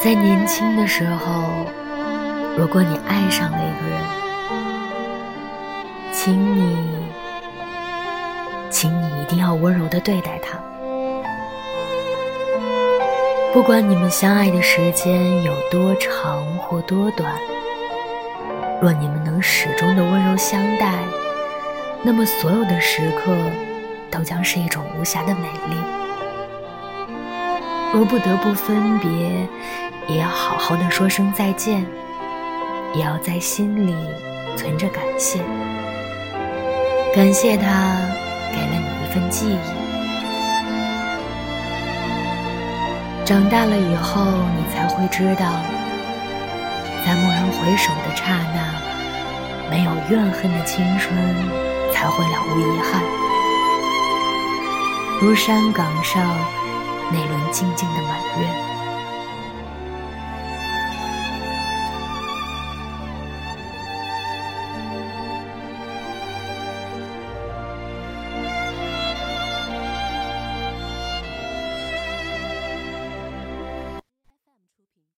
在年轻的时候，如果你爱上了一个人，请你，请你一定要温柔的对待他。不管你们相爱的时间有多长或多短，若你们能始终的温柔相待，那么所有的时刻都将是一种无瑕的美丽。若不得不分别，也要好好的说声再见，也要在心里存着感谢，感谢他给了你一份记忆。长大了以后，你才会知道，在蓦然回首的刹那，没有怨恨的青春才会了无遗憾。如山岗上那轮静静的满月。